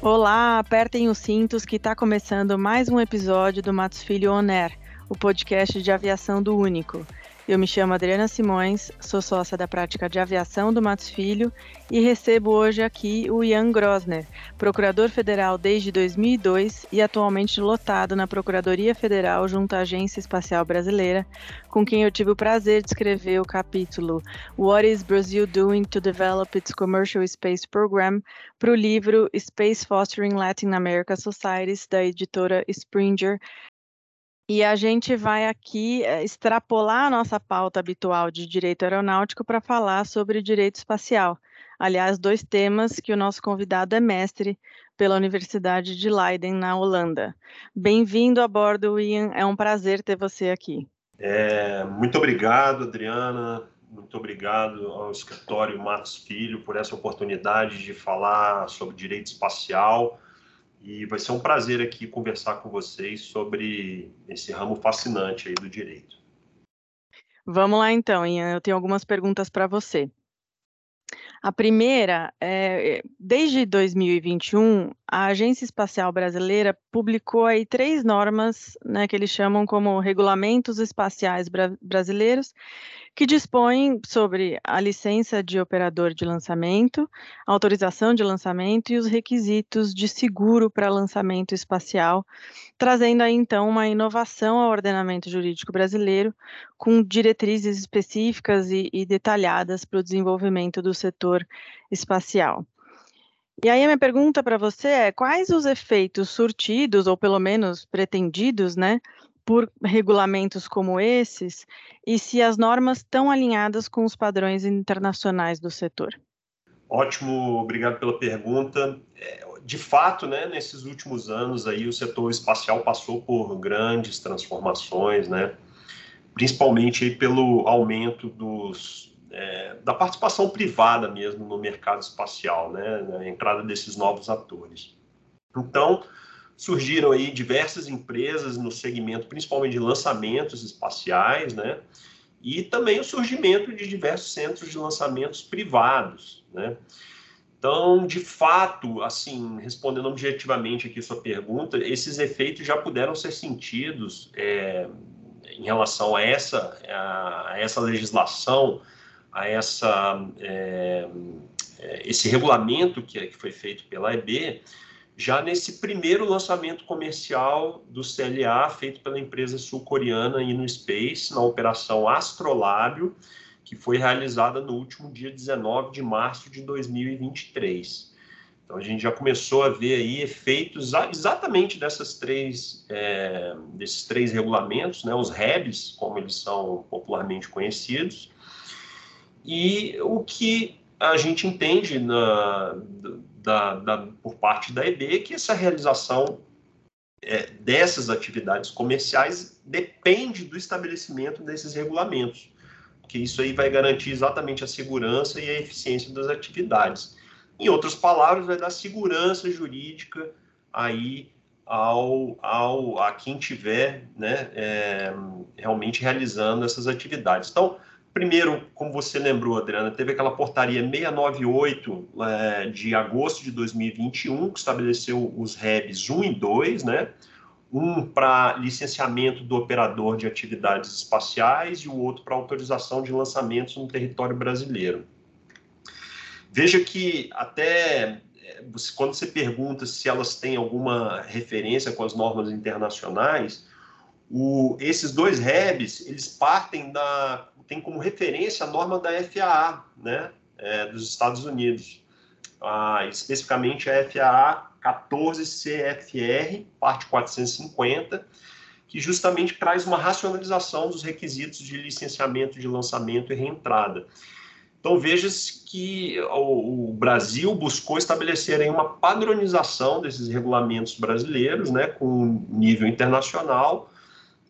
Olá, apertem os cintos que está começando mais um episódio do Matos Filho On Air, o podcast de aviação do Único. Eu me chamo Adriana Simões, sou sócia da prática de aviação do Matos Filho e recebo hoje aqui o Ian Grosner, procurador federal desde 2002 e atualmente lotado na Procuradoria Federal junto à Agência Espacial Brasileira, com quem eu tive o prazer de escrever o capítulo What is Brazil Doing to Develop its Commercial Space Program? para o livro Space Fostering Latin America Societies, da editora Springer, e a gente vai aqui eh, extrapolar a nossa pauta habitual de direito aeronáutico para falar sobre direito espacial. Aliás, dois temas que o nosso convidado é mestre pela Universidade de Leiden, na Holanda. Bem-vindo a bordo, Ian. É um prazer ter você aqui. É, muito obrigado, Adriana. Muito obrigado ao escritório Matos Filho por essa oportunidade de falar sobre direito espacial e vai ser um prazer aqui conversar com vocês sobre esse ramo fascinante aí do direito. Vamos lá então, Ian. Eu tenho algumas perguntas para você. A primeira, é, desde 2021, a Agência Espacial Brasileira publicou aí três normas, né, que eles chamam como regulamentos espaciais bra brasileiros, que dispõem sobre a licença de operador de lançamento, autorização de lançamento e os requisitos de seguro para lançamento espacial, trazendo aí então uma inovação ao ordenamento jurídico brasileiro, com diretrizes específicas e, e detalhadas para o desenvolvimento do setor espacial. E aí a minha pergunta para você é: quais os efeitos surtidos, ou pelo menos pretendidos, né, por regulamentos como esses e se as normas estão alinhadas com os padrões internacionais do setor? Ótimo, obrigado pela pergunta. É, de fato, né, nesses últimos anos aí o setor espacial passou por grandes transformações, né, principalmente aí pelo aumento dos, é, da participação privada mesmo no mercado espacial, né, a entrada desses novos atores. Então, surgiram aí diversas empresas no segmento, principalmente de lançamentos espaciais, né? E também o surgimento de diversos centros de lançamentos privados, né? Então, de fato, assim, respondendo objetivamente aqui sua pergunta, esses efeitos já puderam ser sentidos é, em relação a essa, a essa legislação, a essa, é, é esse regulamento que, que foi feito pela EB, já nesse primeiro lançamento comercial do CLA, feito pela empresa sul-coreana InnoSpace, na operação Astrolábio, que foi realizada no último dia 19 de março de 2023. Então, a gente já começou a ver aí efeitos exatamente dessas três, é, desses três regulamentos, né, os REBs, como eles são popularmente conhecidos, e o que a gente entende na, da, da, por parte da EB que essa realização é, dessas atividades comerciais depende do estabelecimento desses regulamentos, que isso aí vai garantir exatamente a segurança e a eficiência das atividades. Em outras palavras, vai dar segurança jurídica aí ao, ao a quem tiver né, é, realmente realizando essas atividades. Então, Primeiro, como você lembrou, Adriana, teve aquela portaria 698 é, de agosto de 2021, que estabeleceu os REBs 1 e 2, né? Um para licenciamento do operador de atividades espaciais e o outro para autorização de lançamentos no território brasileiro. Veja que até é, quando você pergunta se elas têm alguma referência com as normas internacionais, o, esses dois REBs, eles partem da, tem como referência a norma da FAA, né, é, dos Estados Unidos, ah, especificamente a FAA 14 CFR, parte 450, que justamente traz uma racionalização dos requisitos de licenciamento de lançamento e reentrada. Então veja-se que o, Brasil buscou estabelecer aí uma padronização desses regulamentos brasileiros, né, com nível internacional,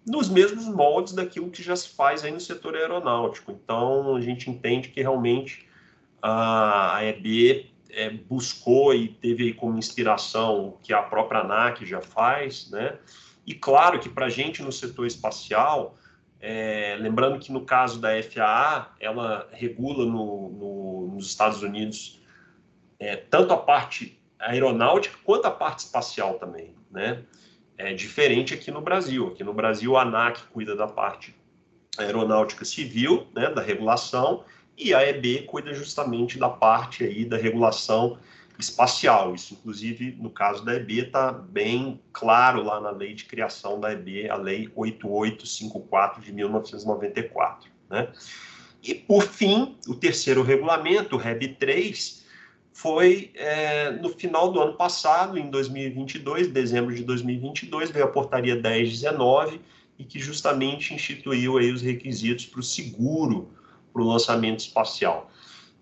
nos mesmos moldes daquilo que já se faz aí no setor aeronáutico. Então, a gente entende que realmente a EB é, buscou e teve aí como inspiração o que a própria ANAC já faz, né? E claro que para a gente no setor espacial, é, lembrando que no caso da FAA, ela regula no, no, nos Estados Unidos é, tanto a parte aeronáutica quanto a parte espacial também, né? É diferente aqui no Brasil. Aqui no Brasil, a ANAC cuida da parte aeronáutica civil, né, da regulação, e a EB cuida justamente da parte aí da regulação espacial. Isso, inclusive, no caso da EB, está bem claro lá na lei de criação da EB, a Lei 8854 de 1994. Né? E, por fim, o terceiro regulamento, o REB 3, foi é, no final do ano passado, em 2022, dezembro de 2022, veio a portaria 1019, e que justamente instituiu aí os requisitos para o seguro para o lançamento espacial.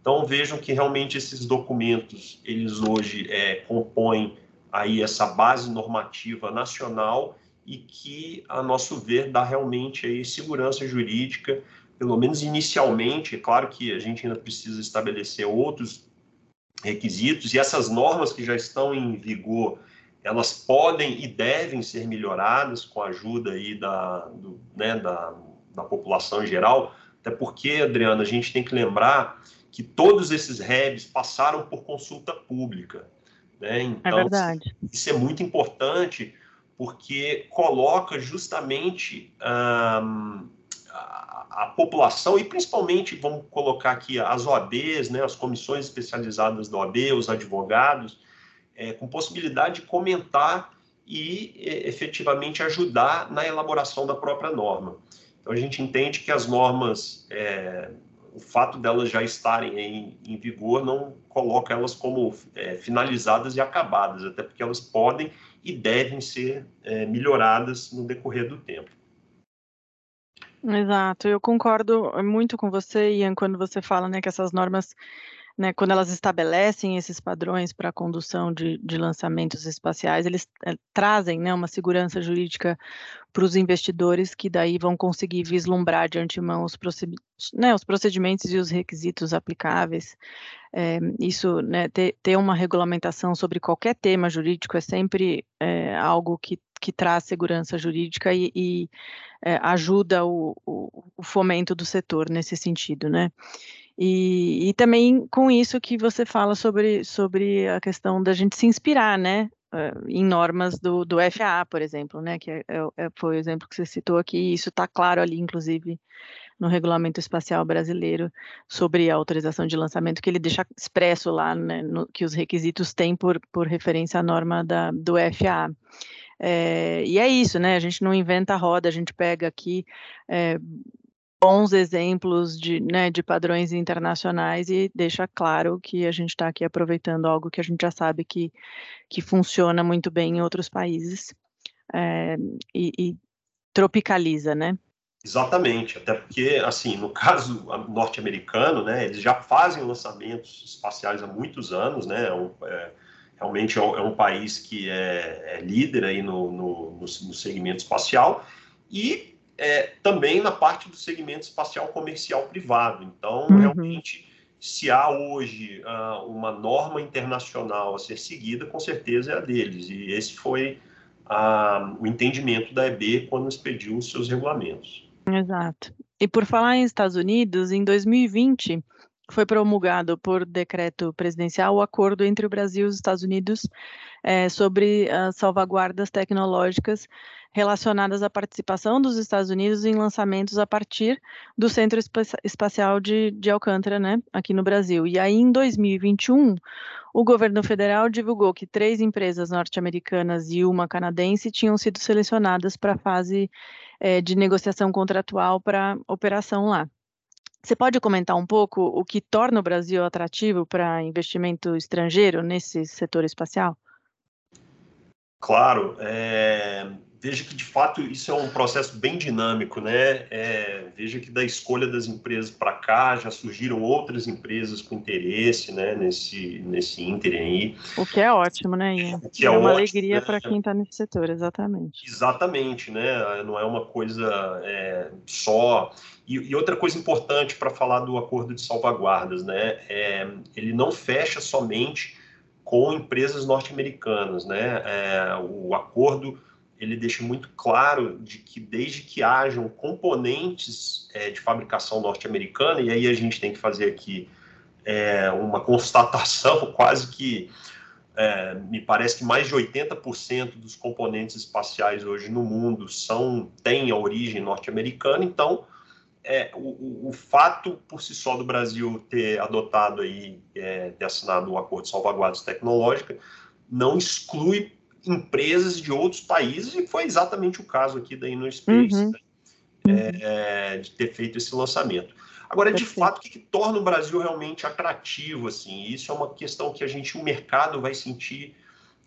Então vejam que realmente esses documentos eles hoje é, compõem aí essa base normativa nacional e que a nosso ver dá realmente aí segurança jurídica, pelo menos inicialmente. É claro que a gente ainda precisa estabelecer outros requisitos e essas normas que já estão em vigor elas podem e devem ser melhoradas com a ajuda aí da, do, né, da, da população em geral, até porque, Adriana, a gente tem que lembrar que todos esses REBs passaram por consulta pública. Né? É então, é verdade. isso é muito importante porque coloca justamente um, a, população, e principalmente, vamos colocar aqui as OABs, né, as comissões especializadas da OAB, os advogados, é, com possibilidade de comentar e é, efetivamente ajudar na elaboração da própria norma. Então a gente entende que as normas, é, o fato delas já estarem em, em vigor não coloca elas como é, finalizadas e acabadas, até porque elas podem e devem ser é, melhoradas no decorrer do tempo. Exato, eu concordo muito com você, Ian, quando você fala né, que essas normas né, quando elas estabelecem esses padrões para a condução de, de, lançamentos espaciais, eles é, trazem né, uma segurança jurídica para os investidores que daí vão conseguir vislumbrar de antemão os, né, os procedimentos e os requisitos aplicáveis. É, isso, né, ter, ter, uma regulamentação sobre qualquer tema jurídico é sempre é, algo que, que traz segurança jurídica e, e ajuda o, o, o fomento do setor nesse sentido, né? E, e também com isso que você fala sobre, sobre a questão da gente se inspirar, né? Eh, em normas do, do FAA, por exemplo, né? Que é, é, é, foi o exemplo que você citou aqui, e isso está claro ali, inclusive, no Regulamento Espacial Brasileiro sobre a autorização de lançamento, que ele deixa expresso lá, né, no, que os requisitos têm por, por referência à norma da, do FAA. É, e é isso, né? A gente não inventa a roda, a gente pega aqui é, bons exemplos de, né, de padrões internacionais e deixa claro que a gente está aqui aproveitando algo que a gente já sabe que, que funciona muito bem em outros países é, e, e tropicaliza, né? Exatamente, até porque, assim, no caso norte-americano, né, eles já fazem lançamentos espaciais há muitos anos, né, é é, realmente é um, é um, país que é, é líder aí no, no, no, no segmento espacial, e é, também na parte do segmento espacial comercial privado. Então, uhum. realmente, se há hoje uh, uma norma internacional a ser seguida, com certeza é a deles. E esse foi uh, o entendimento da EB quando expediu os seus regulamentos. Exato. E por falar em Estados Unidos, em 2020 foi promulgado por decreto presidencial o acordo entre o Brasil e os Estados Unidos é, sobre as salvaguardas tecnológicas relacionadas à participação dos Estados Unidos em lançamentos a partir do Centro Espacial de, de Alcântara, né, aqui no Brasil. E aí, em 2021, o governo federal divulgou que três empresas norte-americanas e uma canadense tinham sido selecionadas para a fase é, de negociação contratual para operação lá. Você pode comentar um pouco o que torna o Brasil atrativo para investimento estrangeiro nesse setor espacial? Claro, é, veja que de fato isso é um processo bem dinâmico, né? É, veja que da escolha das empresas para cá já surgiram outras empresas com interesse, né? Nesse nesse ínterim aí. O que é ótimo, né? Ian? O que é, é uma ótimo, alegria né? para quem está nesse setor, exatamente. Exatamente, né? Não é uma coisa é, só. E, e, outra coisa importante para falar do acordo de salvaguardas, né? É, ele não fecha somente com empresas norte-americanas, né? É, o acordo ele deixa muito claro de que desde que hajam componentes é, de fabricação norte-americana, e aí a gente tem que fazer aqui é, uma constatação quase que é, me parece que mais de 80% dos componentes espaciais hoje no mundo são têm a origem norte-americana, então é, o, o, fato por si só do Brasil ter adotado aí, é, ter assinado o acordo de salvaguardas tecnológicas, não exclui empresas de outros países, e foi exatamente o caso aqui da InnoSpace, uhum. né? é, é de ter feito esse lançamento. Agora, de fato, o que, que, torna o Brasil realmente atrativo? Assim, isso é uma questão que a gente, o mercado, vai sentir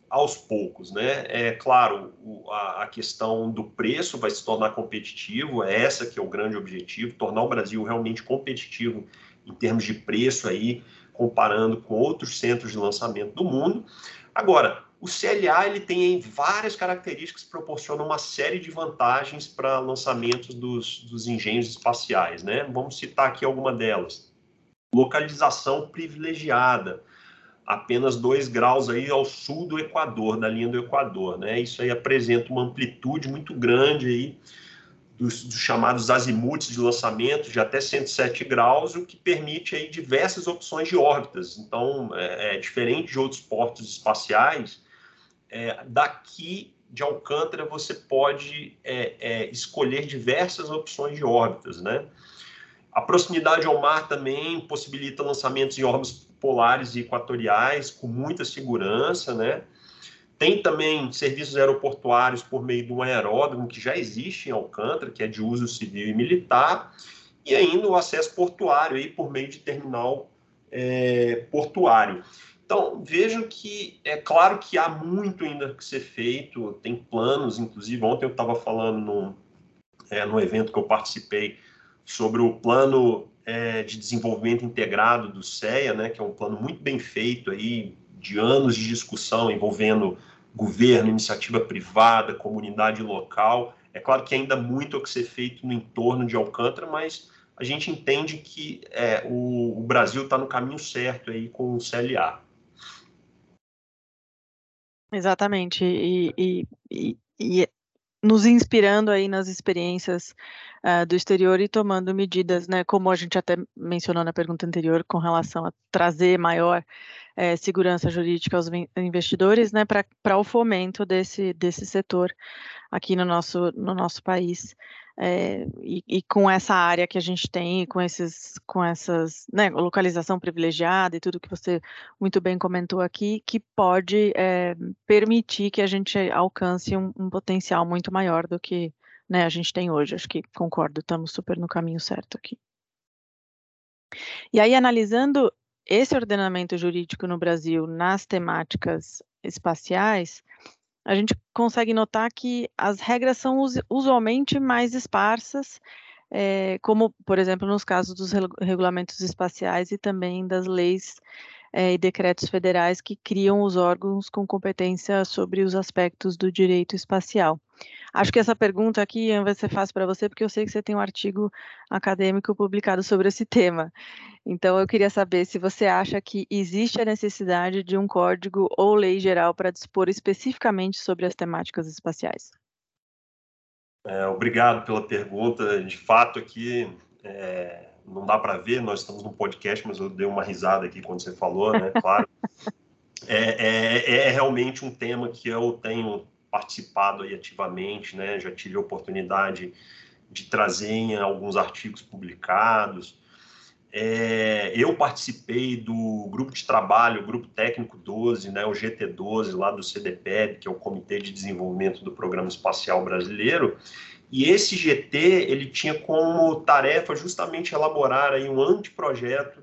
aos poucos, né? É claro, o, a, a, questão do preço vai se tornar competitivo, é essa que é o grande objetivo, tornar o Brasil realmente competitivo em termos de preço aí, comparando com outros centros de lançamento do mundo. Agora, o CLA ele tem várias características que proporcionam uma série de vantagens para lançamentos dos, dos engenhos espaciais, né? Vamos citar aqui alguma delas. Localização privilegiada, apenas 2 graus aí ao sul do Equador, da linha do Equador, né? Isso aí apresenta uma amplitude muito grande aí dos, dos, chamados azimuts de lançamento de até 107 graus, o que permite aí diversas opções de órbitas. Então, é, é diferente de outros portos espaciais, é, daqui de Alcântara você pode é, é, escolher diversas opções de órbitas, né? A proximidade ao mar também possibilita lançamentos em órbitas polares e equatoriais com muita segurança, né? Tem também serviços aeroportuários por meio de um aeródromo que já existe em Alcântara, que é de uso civil e militar, e ainda o acesso portuário aí por meio de terminal é, portuário. Então, vejam que é claro que há muito ainda que ser feito, tem planos, inclusive ontem eu estava falando no, é, evento que eu participei sobre o plano é, de desenvolvimento integrado do CEA, né, que é um plano muito bem feito aí, de anos de discussão envolvendo governo, iniciativa privada, comunidade local. É claro que ainda muito a que ser feito no entorno de Alcântara, mas a gente entende que é, o, o Brasil está no caminho certo aí com o CLA. Exatamente, e, e, e, e nos inspirando aí nas experiências uh, do exterior e tomando medidas, né, como a gente até mencionou na pergunta anterior, com relação a trazer maior eh, segurança jurídica aos investidores, né, para o fomento desse, desse setor aqui no nosso, no nosso país é, e, e, com essa área que a gente tem, com esses, com essas, né, localização privilegiada e tudo que você muito bem comentou aqui, que pode é, permitir que a gente alcance um, um, potencial muito maior do que né, a gente tem hoje. Acho que concordo, estamos super no caminho certo aqui. E aí, analisando esse ordenamento jurídico no Brasil nas temáticas espaciais, a gente consegue notar que as regras são usualmente mais esparsas, é, como, por exemplo, nos casos dos regulamentos espaciais e também das leis é, e decretos federais que criam os órgãos com competência sobre os aspectos do direito espacial. Acho que essa pergunta aqui vai ser fácil para você, porque eu sei que você tem um artigo acadêmico publicado sobre esse tema. Então, eu queria saber se você acha que existe a necessidade de um código ou lei geral para dispor especificamente sobre as temáticas espaciais. É, obrigado pela pergunta. De fato, aqui é, não dá para ver, nós estamos no podcast, mas eu dei uma risada aqui quando você falou, né? Claro. É, é, é, realmente um tema que eu tenho participado aí ativamente, né? Já tive a oportunidade de trazer em alguns artigos publicados. É, eu participei do grupo de trabalho, Grupo Técnico 12, né, o GT12, lá do CDPEB, que é o Comitê de Desenvolvimento do Programa Espacial Brasileiro, e esse GT ele tinha como tarefa justamente elaborar aí um anteprojeto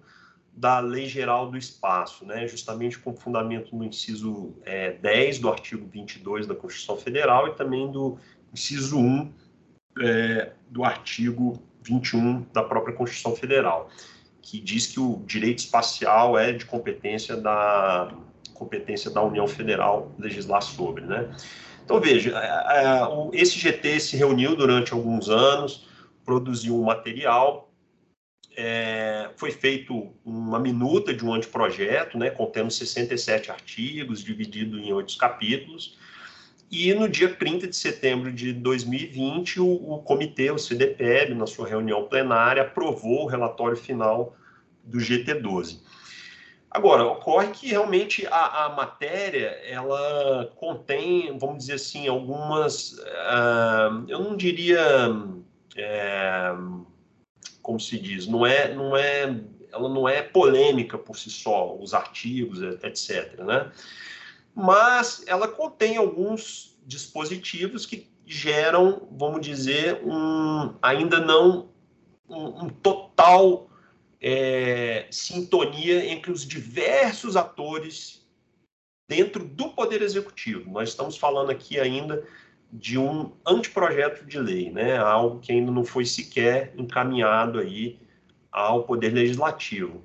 da Lei Geral do Espaço, né, justamente com fundamento no inciso é, 10 do artigo 22 da Constituição Federal e também do inciso 1 é, do artigo 21 da própria Constituição Federal, que diz que o direito espacial é de competência da competência da União Federal legislar sobre, né? Então veja, é, é, esse GT se reuniu durante alguns anos, produziu um material é, foi feito uma minuta de um anteprojeto, né, contendo 67 artigos, dividido em oito capítulos, e no dia 30 de setembro de 2020, o, o comitê, o CDPEB, na sua reunião plenária, aprovou o relatório final do GT12. Agora, ocorre que realmente a, a, matéria, ela contém, vamos dizer assim, algumas, uh, eu não diria, é, como se diz, não é, não é, ela não é polêmica por si só, os artigos, etc, né? Mas ela contém alguns dispositivos que geram, vamos dizer, um, ainda não um, um total é, sintonia entre os diversos atores dentro do Poder Executivo. Nós estamos falando aqui ainda de um anteprojeto de lei, né? algo que ainda não foi sequer encaminhado aí ao Poder Legislativo.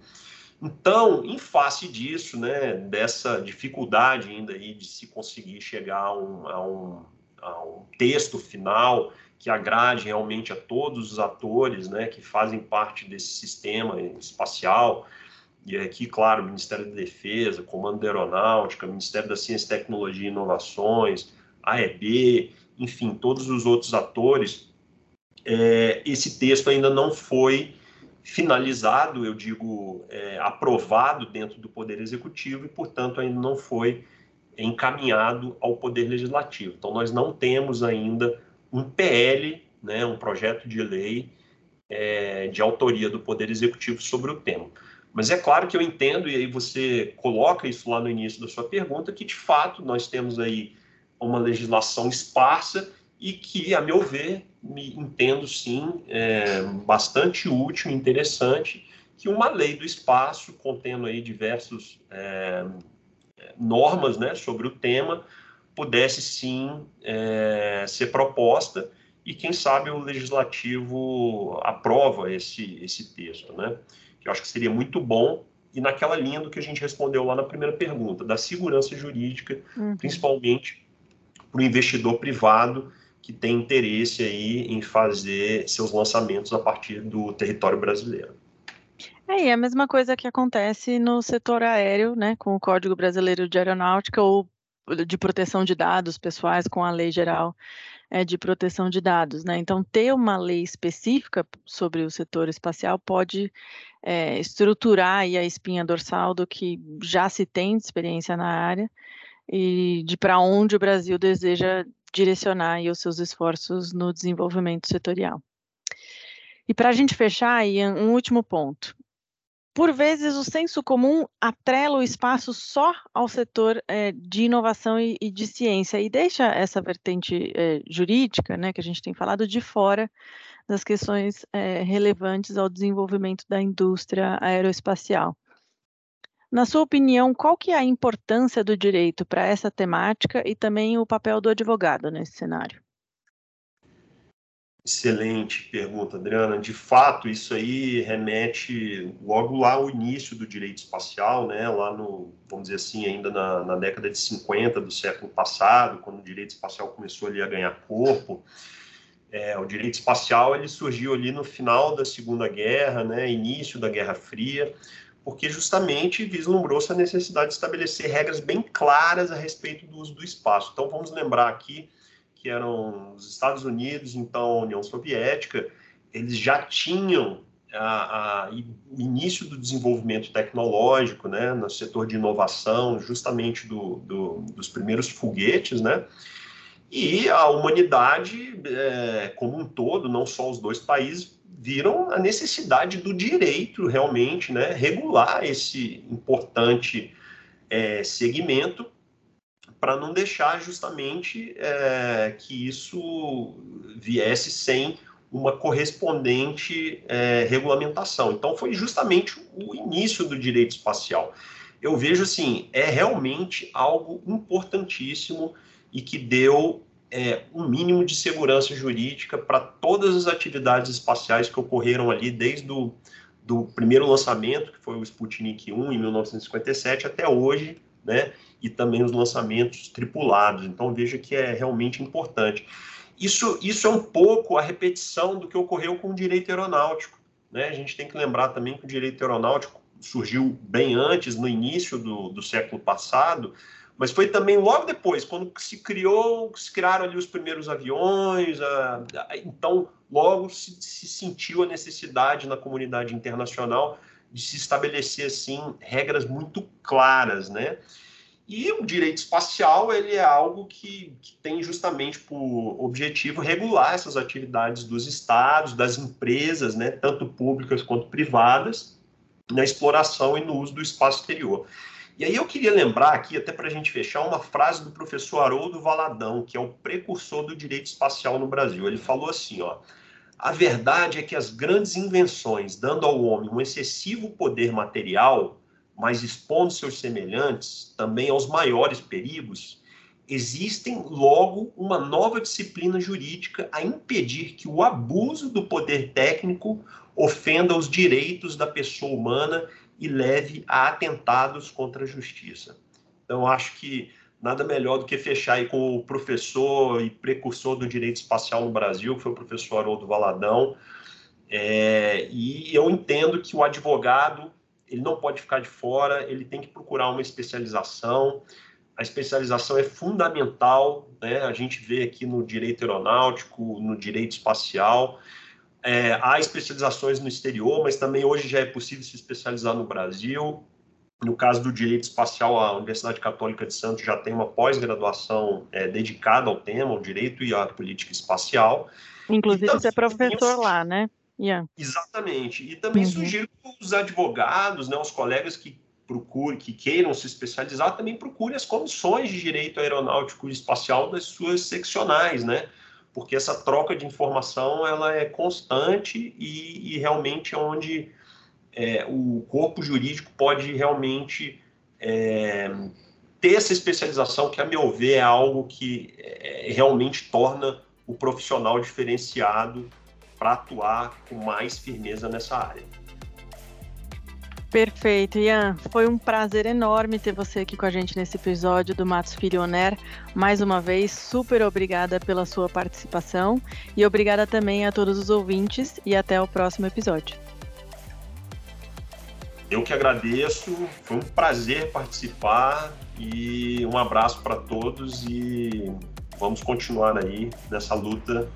Então, em face disso, né, dessa dificuldade ainda aí de se conseguir chegar a um, a um, a um texto final que agrade realmente a todos os atores né, que fazem parte desse sistema espacial. E aqui, claro, Ministério da Defesa, Comando da Aeronáutica, Ministério da Ciência, Tecnologia e Inovações, AEB, enfim, todos os outros atores. É, esse texto ainda não foi finalizado, eu digo, é, aprovado dentro do Poder Executivo e, portanto, ainda não foi encaminhado ao Poder Legislativo. Então, nós não temos ainda um PL, né, um projeto de lei é, de autoria do Poder Executivo sobre o tema. Mas é claro que eu entendo, e aí você coloca isso lá no início da sua pergunta, que de fato nós temos aí uma legislação esparsa e que, a meu ver, me entendo sim, é, bastante útil e interessante que uma lei do espaço, contendo aí diversos é, normas né, sobre o tema, pudesse sim é, ser proposta e quem sabe o legislativo aprova esse, esse texto, né? Que eu acho que seria muito bom e naquela linha do que a gente respondeu lá na primeira pergunta, da segurança jurídica, uhum. principalmente para o investidor privado que tem interesse aí em fazer seus lançamentos a partir do território brasileiro. É, é a mesma coisa que acontece no setor aéreo, né, com o Código Brasileiro de Aeronáutica ou de proteção de dados pessoais com a Lei Geral é, de Proteção de Dados, né? Então, ter uma lei específica sobre o setor espacial pode é, estruturar a espinha dorsal do que já se tem de experiência na área e de para onde o Brasil deseja direcionar aí os seus esforços no desenvolvimento setorial. E para a gente fechar aí, um último ponto. Por vezes, o senso comum atrela o espaço só ao setor é, de inovação e, e, de ciência e deixa essa vertente é, jurídica, né, que a gente tem falado, de fora das questões é, relevantes ao desenvolvimento da indústria aeroespacial. Na sua opinião, qual que é a importância do direito para essa temática e também o papel do advogado nesse cenário? Excelente pergunta, Adriana. De fato, isso aí remete logo lá ao início do direito espacial, né? lá no, vamos dizer assim, ainda na, na década de 50 do século passado, quando o direito espacial começou ali a ganhar corpo. É, o direito espacial ele surgiu ali no final da Segunda Guerra, né? início da Guerra Fria, porque justamente vislumbrou-se a necessidade de estabelecer regras bem claras a respeito do uso do espaço. Então, vamos lembrar aqui que eram os Estados Unidos, então a União Soviética, eles já tinham a, a, o início do desenvolvimento tecnológico, né, no setor de inovação, justamente do, do, dos primeiros foguetes, né, e a humanidade é, como um todo, não só os dois países, viram a necessidade do direito realmente, né, regular esse importante é, segmento para não deixar justamente é, que isso viesse sem uma correspondente é, regulamentação. Então, foi justamente o início do direito espacial. Eu vejo assim, é realmente algo importantíssimo e que deu é, um mínimo de segurança jurídica para todas as atividades espaciais que ocorreram ali desde o do primeiro lançamento, que foi o Sputnik 1 em 1957, até hoje, né? e também os lançamentos tripulados. Então veja que é realmente importante. Isso, isso é um pouco a repetição do que ocorreu com o direito aeronáutico. Né? A gente tem que lembrar também que o direito aeronáutico surgiu bem antes, no início do, do século passado, mas foi também logo depois, quando se criou, se criaram ali os primeiros aviões, a, a, então logo se, se sentiu a necessidade na comunidade internacional de se estabelecer assim regras muito claras, né? E o direito espacial ele é algo que, que, tem justamente por objetivo regular essas atividades dos estados, das empresas, né, tanto públicas quanto privadas, na exploração e no uso do espaço exterior. E aí eu queria lembrar aqui, até para a gente fechar, uma frase do professor Haroldo Valadão, que é o precursor do direito espacial no Brasil. Ele falou assim, ó, a verdade é que as grandes invenções, dando ao homem um excessivo poder material, mas expondo seus semelhantes também aos maiores perigos, existem logo uma nova disciplina jurídica a impedir que o abuso do poder técnico ofenda os direitos da pessoa humana e leve a atentados contra a justiça. Então, acho que nada melhor do que fechar aí com o professor e precursor do direito espacial no Brasil, que foi o professor Haroldo Valadão. É, e eu entendo que o advogado ele não pode ficar de fora, ele tem que procurar uma especialização. A especialização é fundamental, né? A gente vê aqui no direito aeronáutico, no direito espacial. É, há especializações no exterior, mas também hoje já é possível se especializar no Brasil. No caso do direito espacial, a Universidade Católica de Santos já tem uma pós-graduação é, dedicada ao tema, ao direito e à política espacial. Inclusive, você é professor lá, né? Yeah. Exatamente. E também uhum. sugiro que os advogados, né, os colegas que procurem, que queiram se especializar, também procurem as comissões de direito aeronáutico e espacial das suas seccionais, né? Porque essa troca de informação ela é constante e, e realmente é onde é, o corpo jurídico pode realmente é, ter essa especialização, que, a meu ver, é algo que é, realmente torna o profissional diferenciado para atuar com mais firmeza nessa área. Perfeito, Ian. Foi um prazer enorme ter você aqui com a gente nesse episódio do Matos Filho Oner. Mais uma vez, super obrigada pela sua participação e obrigada também a todos os ouvintes e até o próximo episódio. Eu que agradeço, foi um prazer participar e um abraço para todos e vamos continuar aí nessa luta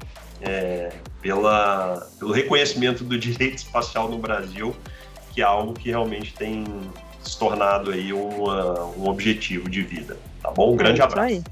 é, pela, pelo reconhecimento do direito espacial no Brasil, que é algo que realmente tem se tornado aí uma, um objetivo de vida. Tá bom? Um grande é abraço. Aí.